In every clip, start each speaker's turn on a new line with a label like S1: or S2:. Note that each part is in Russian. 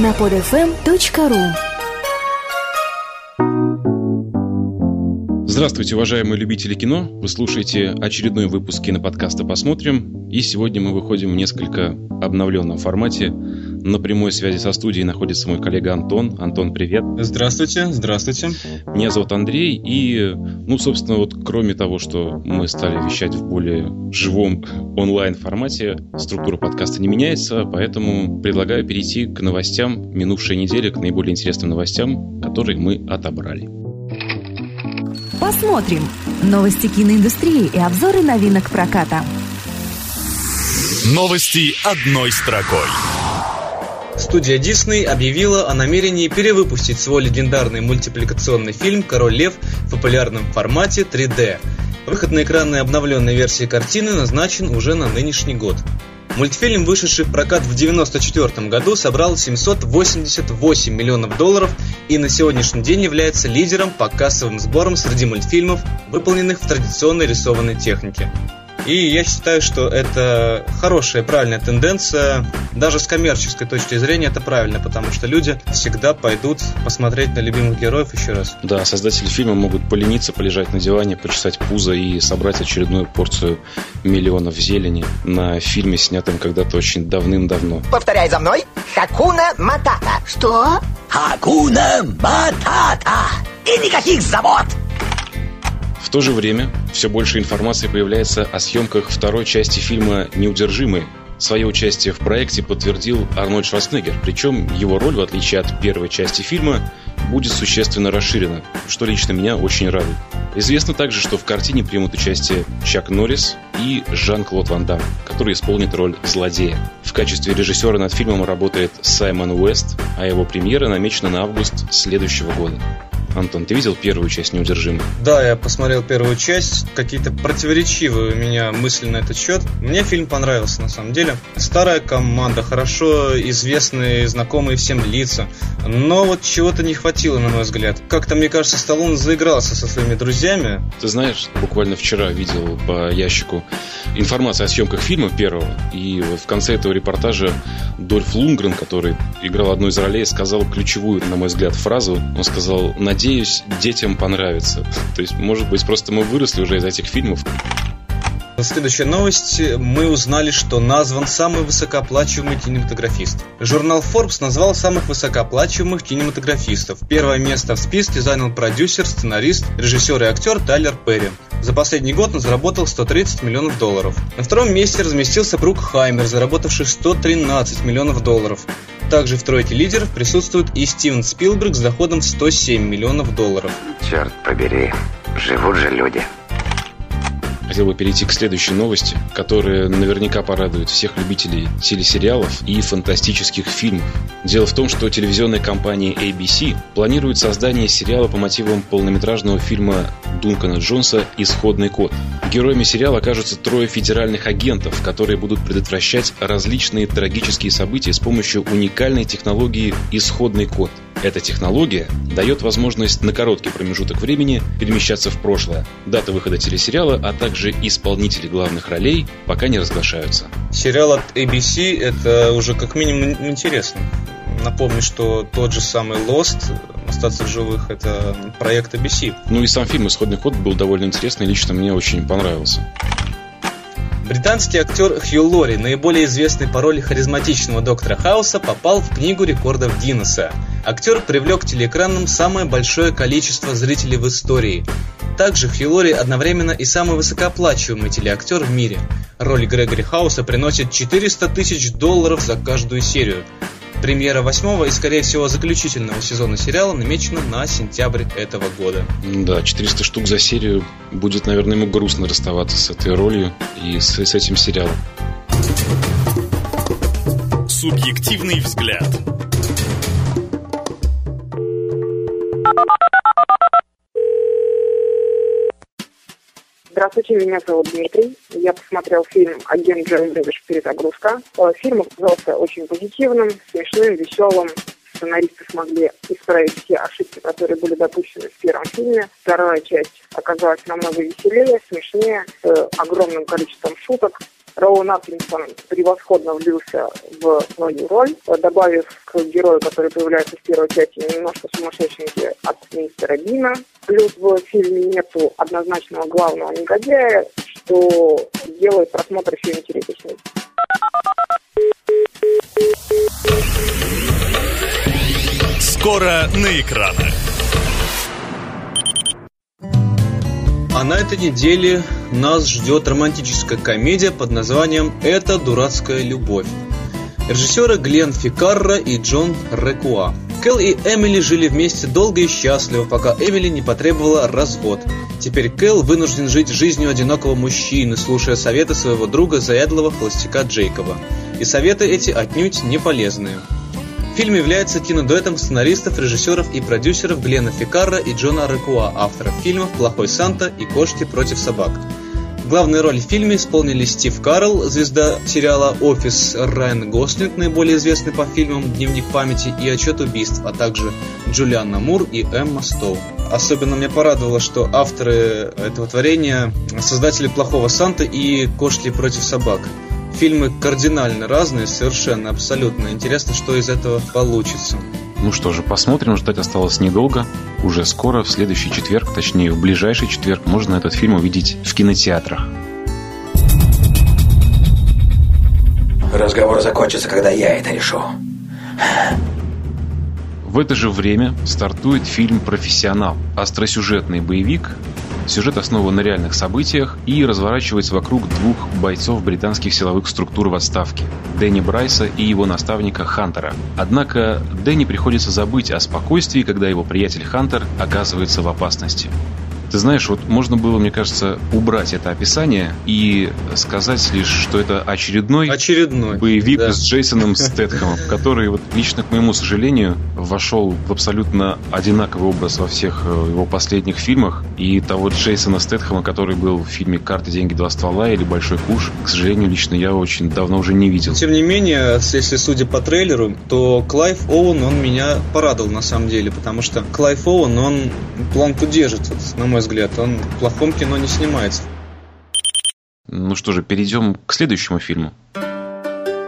S1: на podfm.ru
S2: Здравствуйте, уважаемые любители кино! Вы слушаете очередной выпуск киноподкаста «Посмотрим». И сегодня мы выходим в несколько обновленном формате. На прямой связи со студией находится мой коллега Антон. Антон, привет!
S3: Здравствуйте, здравствуйте!
S2: Меня зовут Андрей. И, ну, собственно, вот кроме того, что мы стали вещать в более живом онлайн-формате, структура подкаста не меняется, поэтому предлагаю перейти к новостям минувшей недели, к наиболее интересным новостям, которые мы отобрали.
S1: Посмотрим. Новости киноиндустрии и обзоры новинок проката.
S4: Новости одной строкой.
S3: Студия Disney объявила о намерении перевыпустить свой легендарный мультипликационный фильм «Король лев» в популярном формате 3D. Выход на экранной обновленной версии картины назначен уже на нынешний год. Мультфильм, вышедший в прокат в 1994 году, собрал 788 миллионов долларов и на сегодняшний день является лидером по кассовым сборам среди мультфильмов, выполненных в традиционной рисованной технике. И я считаю, что это хорошая, правильная тенденция. Даже с коммерческой точки зрения это правильно, потому что люди всегда пойдут посмотреть на любимых героев еще раз.
S2: Да, создатели фильма могут полениться, полежать на диване, почесать пузо и собрать очередную порцию миллионов зелени на фильме, снятом когда-то очень давным-давно.
S5: Повторяй за мной. Хакуна Матата.
S6: Что?
S5: Хакуна Матата. И никаких забот.
S2: В то же время все больше информации появляется о съемках второй части фильма «Неудержимые». Свое участие в проекте подтвердил Арнольд Шварценеггер, причем его роль, в отличие от первой части фильма, будет существенно расширена, что лично меня очень радует. Известно также, что в картине примут участие Чак Норрис и Жан-Клод Ван Дам, который исполнит роль злодея. В качестве режиссера над фильмом работает Саймон Уэст, а его премьера намечена на август следующего года. Антон, ты видел первую часть «Неудержимых»?
S3: Да, я посмотрел первую часть. Какие-то противоречивые у меня мысли на этот счет. Мне фильм понравился, на самом деле. Старая команда, хорошо известные, знакомые всем лица. Но вот чего-то не хватило, на мой взгляд. Как-то, мне кажется, Сталлоне заигрался со своими друзьями.
S2: Ты знаешь, буквально вчера видел по ящику информацию о съемках фильма первого. И вот в конце этого репортажа Дольф Лунгрен, который играл одну из ролей, сказал ключевую, на мой взгляд, фразу. Он сказал, надеюсь, детям понравится. То есть, может быть, просто мы выросли уже из этих фильмов.
S3: Следующая новость. Мы узнали, что назван самый высокооплачиваемый кинематографист. Журнал Forbes назвал самых высокооплачиваемых кинематографистов. Первое место в списке занял продюсер, сценарист, режиссер и актер Тайлер Перри. За последний год он заработал 130 миллионов долларов. На втором месте разместился Брук Хаймер, заработавший 113 миллионов долларов. Также в тройке лидеров присутствует и Стивен Спилберг с доходом в 107 миллионов долларов.
S7: Черт побери, живут же люди.
S2: Хотел бы перейти к следующей новости, которая наверняка порадует всех любителей телесериалов и фантастических фильмов. Дело в том, что телевизионная компания ABC планирует создание сериала по мотивам полнометражного фильма Дункана Джонса «Исходный код». Героями сериала окажутся трое федеральных агентов, которые будут предотвращать различные трагические события с помощью уникальной технологии «Исходный код». Эта технология дает возможность на короткий промежуток времени перемещаться в прошлое. Дата выхода телесериала, а также исполнители главных ролей пока не разглашаются.
S3: Сериал от ABC это уже как минимум интересно. Напомню, что тот же самый Lost, остаться в живых, это проект ABC.
S2: Ну и сам фильм «Исходный код» был довольно интересный, лично мне очень понравился.
S3: Британский актер Хью Лори, наиболее известный по роли харизматичного доктора Хауса, попал в книгу рекордов Гиннесса. Актер привлек к телеэкранам самое большое количество зрителей в истории. Также Хью Лори одновременно и самый высокооплачиваемый телеактер в мире. Роль Грегори Хауса приносит 400 тысяч долларов за каждую серию. Премьера восьмого и, скорее всего, заключительного сезона сериала намечена на сентябрь этого года.
S2: Да, 400 штук за серию. Будет, наверное, ему грустно расставаться с этой ролью и с, с этим сериалом.
S4: Субъективный взгляд.
S8: Здравствуйте, меня зовут Дмитрий. Я посмотрел фильм «Агент Джон Дэвиш. Перезагрузка». Фильм оказался очень позитивным, смешным, веселым. Сценаристы смогли исправить все ошибки, которые были допущены в первом фильме. Вторая часть оказалась намного веселее, смешнее, с огромным количеством шуток. Роуэн Аткинсон превосходно влился в свою роль, добавив к герою, который появляется в первой части, немножко сумасшедшенький от мистера Бина. Плюс в фильме нету однозначного главного негодяя, что делает просмотр еще интереснее.
S4: Скоро на экранах.
S3: А на этой неделе нас ждет романтическая комедия под названием «Это дурацкая любовь». Режиссеры Глен Фикарра и Джон Рекуа. Кэл и Эмили жили вместе долго и счастливо, пока Эмили не потребовала развод. Теперь Кэл вынужден жить жизнью одинокого мужчины, слушая советы своего друга заядлого холостяка Джейкоба. И советы эти отнюдь не полезные. Фильм является кинодуэтом сценаристов, режиссеров и продюсеров Глена Фикарра и Джона Рекуа, авторов фильмов «Плохой Санта» и «Кошки против собак». Главные роли в фильме исполнили Стив Карл, звезда сериала «Офис», Райан Гослинг, наиболее известный по фильмам «Дневник памяти» и «Отчет убийств», а также Джулианна Мур и Эмма Стоун. Особенно меня порадовало, что авторы этого творения – создатели «Плохого Санта» и «Кошки против собак». Фильмы кардинально разные, совершенно, абсолютно. Интересно, что из этого получится.
S2: Ну что же, посмотрим, ждать осталось недолго. Уже скоро, в следующий четверг, точнее в ближайший четверг, можно этот фильм увидеть в кинотеатрах.
S5: Разговор закончится, когда я это решу.
S2: В это же время стартует фильм «Профессионал» – остросюжетный боевик, Сюжет основан на реальных событиях и разворачивается вокруг двух бойцов британских силовых структур в отставке – Дэнни Брайса и его наставника Хантера. Однако Дэнни приходится забыть о спокойствии, когда его приятель Хантер оказывается в опасности. Ты знаешь, вот можно было, мне кажется, убрать это описание и сказать лишь, что это очередной,
S3: очередной
S2: боевик да. с Джейсоном Стэтхэмом, который, вот, лично к моему сожалению, вошел в абсолютно одинаковый образ во всех э, его последних фильмах. И того Джейсона Стэтхэма, который был в фильме «Карты, деньги, два ствола» или «Большой куш», к сожалению, лично я очень давно уже не видел.
S3: Тем не менее, если судя по трейлеру, то Клайв Оуэн, он меня порадовал на самом деле, потому что Клайв Оуэн, он планку держит, на мой взгляд. Он в плохом кино не снимается.
S2: Ну что же, перейдем к следующему фильму.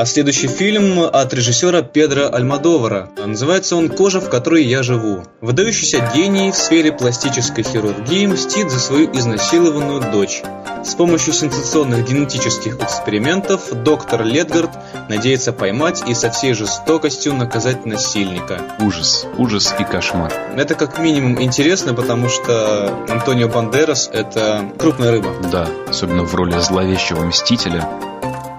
S3: А следующий фильм от режиссера Педро Альмадовара. Называется он «Кожа, в которой я живу». Выдающийся гений в сфере пластической хирургии мстит за свою изнасилованную дочь. С помощью сенсационных генетических экспериментов доктор Ледгард надеется поймать и со всей жестокостью наказать насильника.
S2: Ужас, ужас и кошмар.
S3: Это как минимум интересно, потому что Антонио Бандерас – это крупная рыба.
S2: Да, особенно в роли зловещего мстителя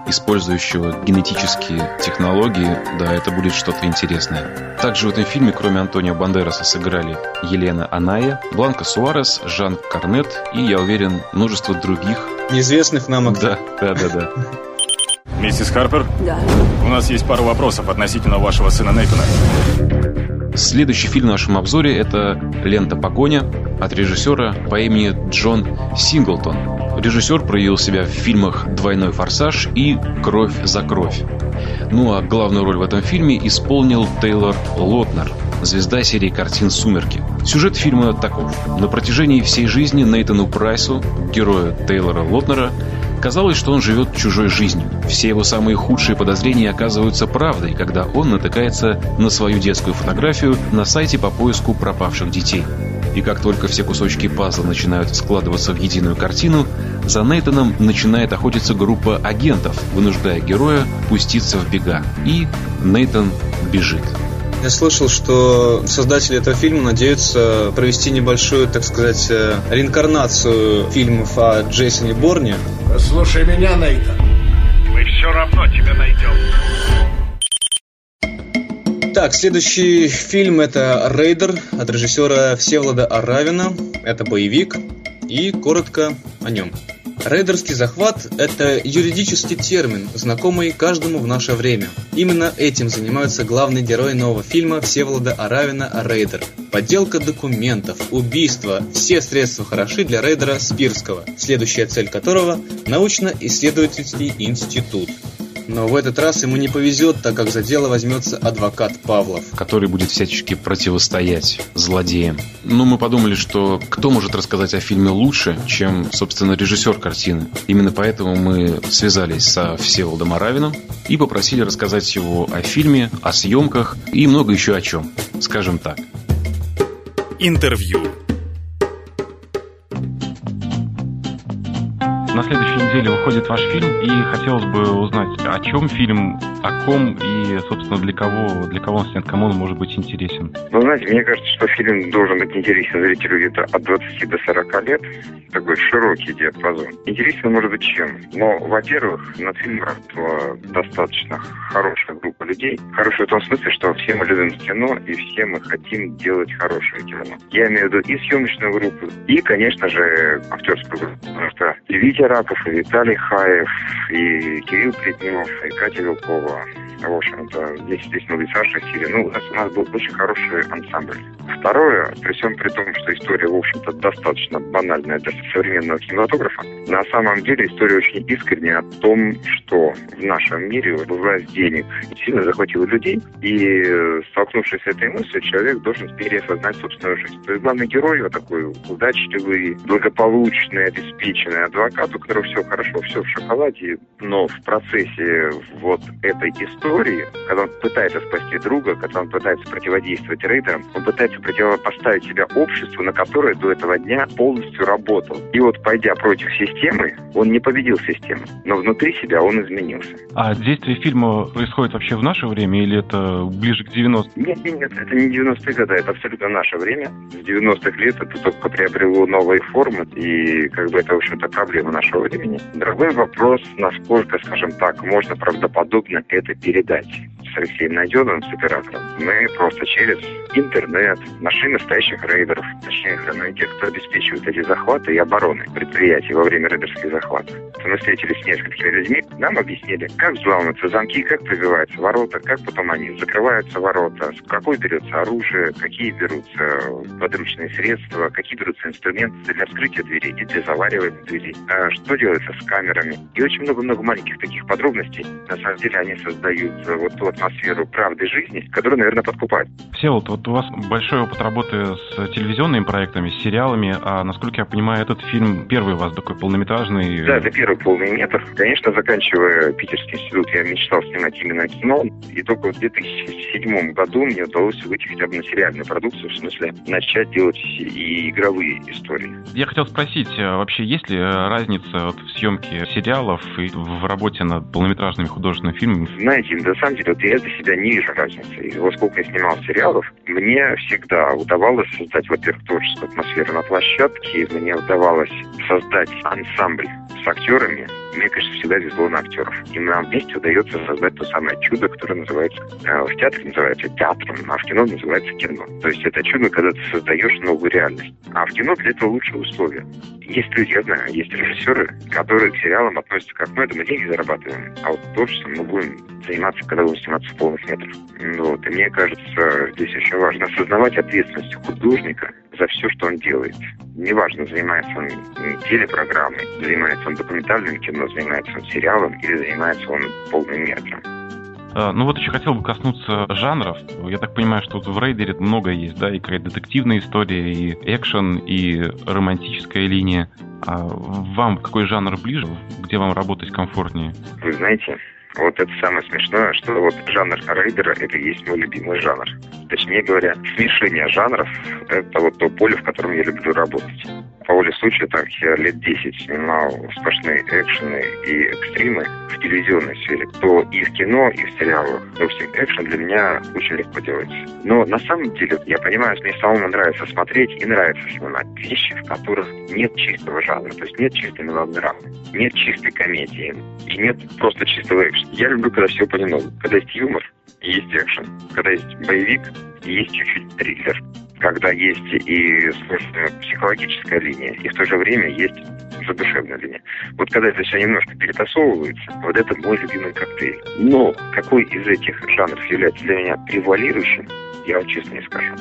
S2: использующего генетические технологии, да, это будет что-то интересное. Также в этом фильме, кроме Антонио Бандераса, сыграли Елена Аная, Бланка Суарес, Жан Карнет и, я уверен, множество других.
S3: Неизвестных нам
S2: актеров. Да, да, да, да.
S4: Миссис Харпер?
S1: Да.
S4: У нас есть пару вопросов относительно вашего сына Нейтана.
S2: Следующий фильм в нашем обзоре – это «Лента погоня» от режиссера по имени Джон Синглтон. Режиссер проявил себя в фильмах «Двойной форсаж» и «Кровь за кровь». Ну а главную роль в этом фильме исполнил Тейлор Лотнер, звезда серии картин «Сумерки». Сюжет фильма таков. На протяжении всей жизни Нейтану Прайсу, герою Тейлора Лотнера, Казалось, что он живет чужой жизнью. Все его самые худшие подозрения оказываются правдой, когда он натыкается на свою детскую фотографию на сайте по поиску пропавших детей. И как только все кусочки пазла начинают складываться в единую картину, за Нейтаном начинает охотиться группа агентов, вынуждая героя пуститься в бега. И Нейтан бежит.
S3: Я слышал, что создатели этого фильма надеются провести небольшую, так сказать, э, реинкарнацию фильмов о Джейсоне Борне.
S5: Слушай меня, Нейтан.
S6: Мы все равно тебя найдем.
S3: Так, следующий фильм это «Рейдер» от режиссера Всеволода Аравина. Это боевик. И коротко о нем. Рейдерский захват – это юридический термин, знакомый каждому в наше время. Именно этим занимаются главные герои нового фильма Всеволода Аравина «Рейдер». Подделка документов, убийство – все средства хороши для рейдера Спирского, следующая цель которого – научно-исследовательский институт. Но в этот раз ему не повезет, так как за дело возьмется адвокат Павлов.
S2: который будет всячески противостоять злодеям. Ну, мы подумали, что кто может рассказать о фильме лучше, чем, собственно, режиссер картины. Именно поэтому мы связались со Всеволодом Аравиным и попросили рассказать его о фильме, о съемках и много еще о чем. Скажем так.
S4: Интервью.
S9: На следующей неделе выходит ваш фильм, и хотелось бы узнать, о чем фильм, о ком и, собственно, для кого, для кого он снят, кому он может быть интересен.
S7: Вы знаете, мне кажется, что фильм должен быть интересен зрителю где-то от 20 до 40 лет. Такой широкий диапазон. Интересен может быть чем? Но, во-первых, над фильмом работала достаточно хорошая группа людей. Хорошая в том смысле, что все мы любим кино, и все мы хотим делать хорошее кино. Я имею в виду и съемочную группу, и, конечно же, актерскую группу. Потому что и Раков, и Виталий Хаев, и Кирилл Плетнев, и Катя Вилкова. В общем-то, здесь, здесь новый Саша Сирия. Ну, у нас, у нас был очень хороший ансамбль. Второе, при всем при том, что история, в общем-то, достаточно банальная для современного кинематографа, на самом деле история очень искренняя о том, что в нашем мире власть денег сильно захватила людей, и э, столкнувшись с этой мыслью, человек должен переосознать собственную жизнь. То есть главный герой, вот такой удачливый, благополучный, обеспеченный адвокат, у которого все хорошо, все в шоколаде, но в процессе вот этой истории, когда он пытается спасти друга, когда он пытается противодействовать рейдерам, он пытается противопоставить себя обществу, на которое до этого дня полностью работал. И вот пойдя против системы, он не победил систему, но внутри себя он изменился.
S9: А действие фильма происходит вообще в наше время или это ближе к 90
S7: Нет, нет, это не 90-е годы, это абсолютно наше время. С 90-х лет это только приобрело новые формы, и как бы это, в общем-то, проблема нашего времени. Другой вопрос, насколько, скажем так, можно правдоподобно это передать. С Алексеем Найденовым, с оператором, мы просто через интернет нашли настоящих рейдеров, точнее, ну, тех, кто обеспечивает эти захваты и обороны предприятий во время рейдерских захватов. Мы встретились с несколькими людьми, нам объяснили, как взламываются замки, как пробиваются ворота, как потом они закрываются ворота, какой берется оружие, какие берутся подручные средства, какие берутся инструменты для вскрытия дверей и для заваривания дверей, а что делается с камерами. И очень много-много маленьких таких подробностей. На самом деле они создают э, вот ту атмосферу правды жизни, которая, наверное, подкупает.
S9: Всеволод, вот у вас большой опыт работы с телевизионными проектами, с сериалами, а насколько я понимаю, этот фильм первый у вас такой полнометражный.
S7: Да, это первый полный метр. Конечно, заканчивая Питерский институт, я мечтал снимать именно кино. И только в 2007 году мне удалось выйти хотя бы на сериальную продукцию, в смысле начать делать и игровые истории.
S9: Я хотел спросить, а вообще есть ли разница вот в съемке сериалов и в работе над полнометражными художественными фильмами?
S7: Знаете, на самом деле, вот я для себя не вижу разницы. И вот сколько я снимал сериалов, мне всегда удавалось создать, во-первых, творческую атмосферу на площадке, мне удавалось создать ансамбль с актерами, мне, конечно, всегда везло на актеров. Нам вместе удается создать то самое чудо, которое называется, э, в театре называется театром, а в кино называется кино. То есть это чудо, когда ты создаешь новую реальность. А в кино для этого лучшие условия. Есть люди, я знаю, есть режиссеры, которые к сериалам относятся как мы, это мы деньги зарабатываем, а вот творчеством мы будем заниматься, когда будем сниматься в полных метрах. Ну, вот. И мне кажется, здесь очень важно осознавать ответственность художника за все, что он делает. Неважно, занимается он телепрограммой, занимается он документальным кино, занимается он сериалом или занимается он полным метром.
S9: А, Ну вот еще хотел бы коснуться жанров. Я так понимаю, что вот в Рейдере много есть, да, и какая-то детективная история, и экшен, и романтическая линия. А вам какой жанр ближе? Где вам работать комфортнее?
S7: Вы знаете, вот это самое смешное, что вот жанр рейдера – это и есть мой любимый жанр. Точнее говоря, смешение жанров – это вот то поле, в котором я люблю работать. По воле случая, так, я лет 10 снимал сплошные экшены и экстримы в телевизионной сфере. То и в кино, и в сериалах. Допустим, экшен для меня очень легко делается. Но на самом деле, я понимаю, что мне самому нравится смотреть и нравится снимать вещи, в которых нет чистого жанра. То есть нет чистой мелодрамы, нет чистой комедии и нет просто чистого экшена. Я люблю, когда все понемногу. Когда есть юмор, есть экшен. Когда есть боевик, есть чуть-чуть триллер. Когда есть и сложная психологическая линия, и в то же время есть задушевная линия. Вот когда это все немножко перетасовывается, вот это мой любимый коктейль. Но какой из этих жанров является для меня превалирующим, я вам честно не скажу.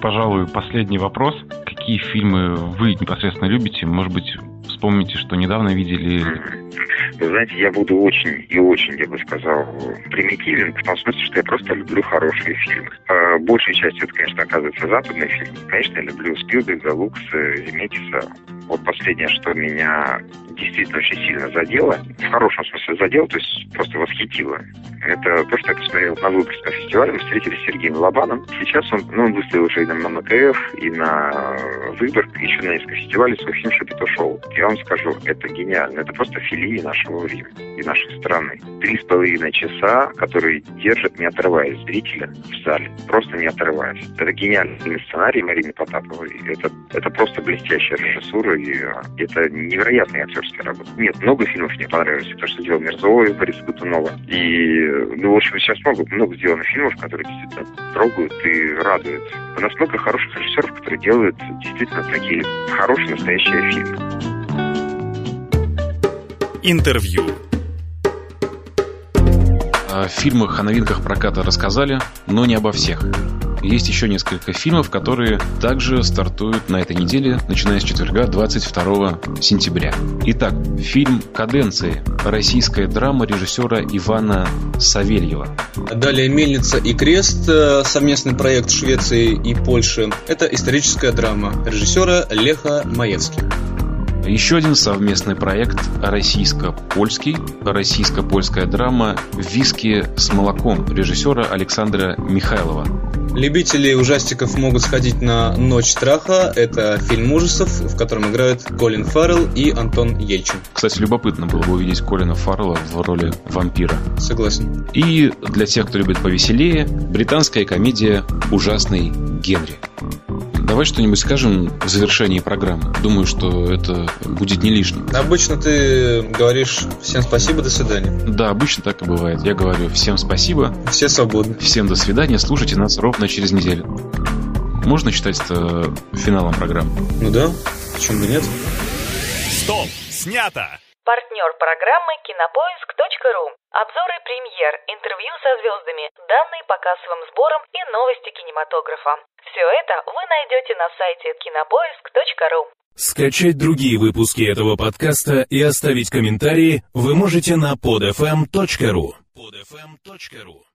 S9: Пожалуй, последний вопрос. Какие фильмы вы непосредственно любите? Может быть, вспомните, что недавно видели.
S7: Вы знаете, я буду очень и очень, я бы сказал, примитивен, в том смысле, что я просто люблю хорошие фильмы. А большей частью это, конечно, оказывается западные фильмы. Конечно, я люблю Спилберга, Лукса, Земекиса. Вот последнее, что меня действительно очень сильно задело, в хорошем смысле задело, то есть просто восхитило, это то, что я посмотрел на Выборгском фестивале. Мы встретились с Сергеем Лобаном. Сейчас он, ну, он выставил уже и на МКФ, и на Выборг, еще на несколько фестивалей свой фильм «Шапито шоу». Я вам скажу, это гениально. Это просто филии нашего времени и нашей страны. Три с половиной часа, которые держат, не отрываясь зрителя в зале. Просто не отрываясь. Это гениальный сценарий Марины Потаповой. Это, это просто блестящая режиссура, и это невероятная актерская работа. Нет, много фильмов мне понравилось. То, что делал Мирзоев, Борис Гутунова. И ну, в общем, сейчас много, много сделано фильмов, которые действительно трогают и радуют. У нас много хороших режиссеров, которые делают действительно такие хорошие, настоящие фильмы.
S4: Интервью.
S2: О фильмах, о новинках проката рассказали, но не обо всех. Есть еще несколько фильмов, которые также стартуют на этой неделе, начиная с четверга 22 сентября. Итак, фильм «Каденции». Российская драма режиссера Ивана Савельева.
S3: Далее «Мельница и крест», э, совместный проект Швеции и Польши. Это историческая драма режиссера Леха Маевский.
S2: Еще один совместный проект российско-польский, российско-польская драма «Виски с молоком» режиссера Александра Михайлова.
S3: Любители ужастиков могут сходить на «Ночь страха». Это фильм ужасов, в котором играют Колин Фаррелл и Антон Ельчин.
S2: Кстати, любопытно было бы увидеть Колина Фаррелла в роли вампира.
S3: Согласен.
S2: И для тех, кто любит повеселее, британская комедия «Ужасный Генри». Давай что-нибудь скажем в завершении программы. Думаю, что это будет не лишним.
S3: Обычно ты говоришь всем спасибо, до свидания.
S2: Да, обычно так и бывает. Я говорю всем спасибо.
S3: Все свободны.
S2: Всем до свидания. Слушайте нас ровно через неделю. Можно считать это финалом программы?
S3: Ну да, почему бы нет?
S4: Стоп! Снято!
S1: Партнер программы кинопоиск.ру. Обзоры премьер, интервью со звездами, данные по кассовым сборам и новости кинематографа. Все это вы найдете на сайте кинопоиск.ру.
S10: Скачать другие выпуски этого подкаста и оставить комментарии вы можете на podfm.ru. podfm.ru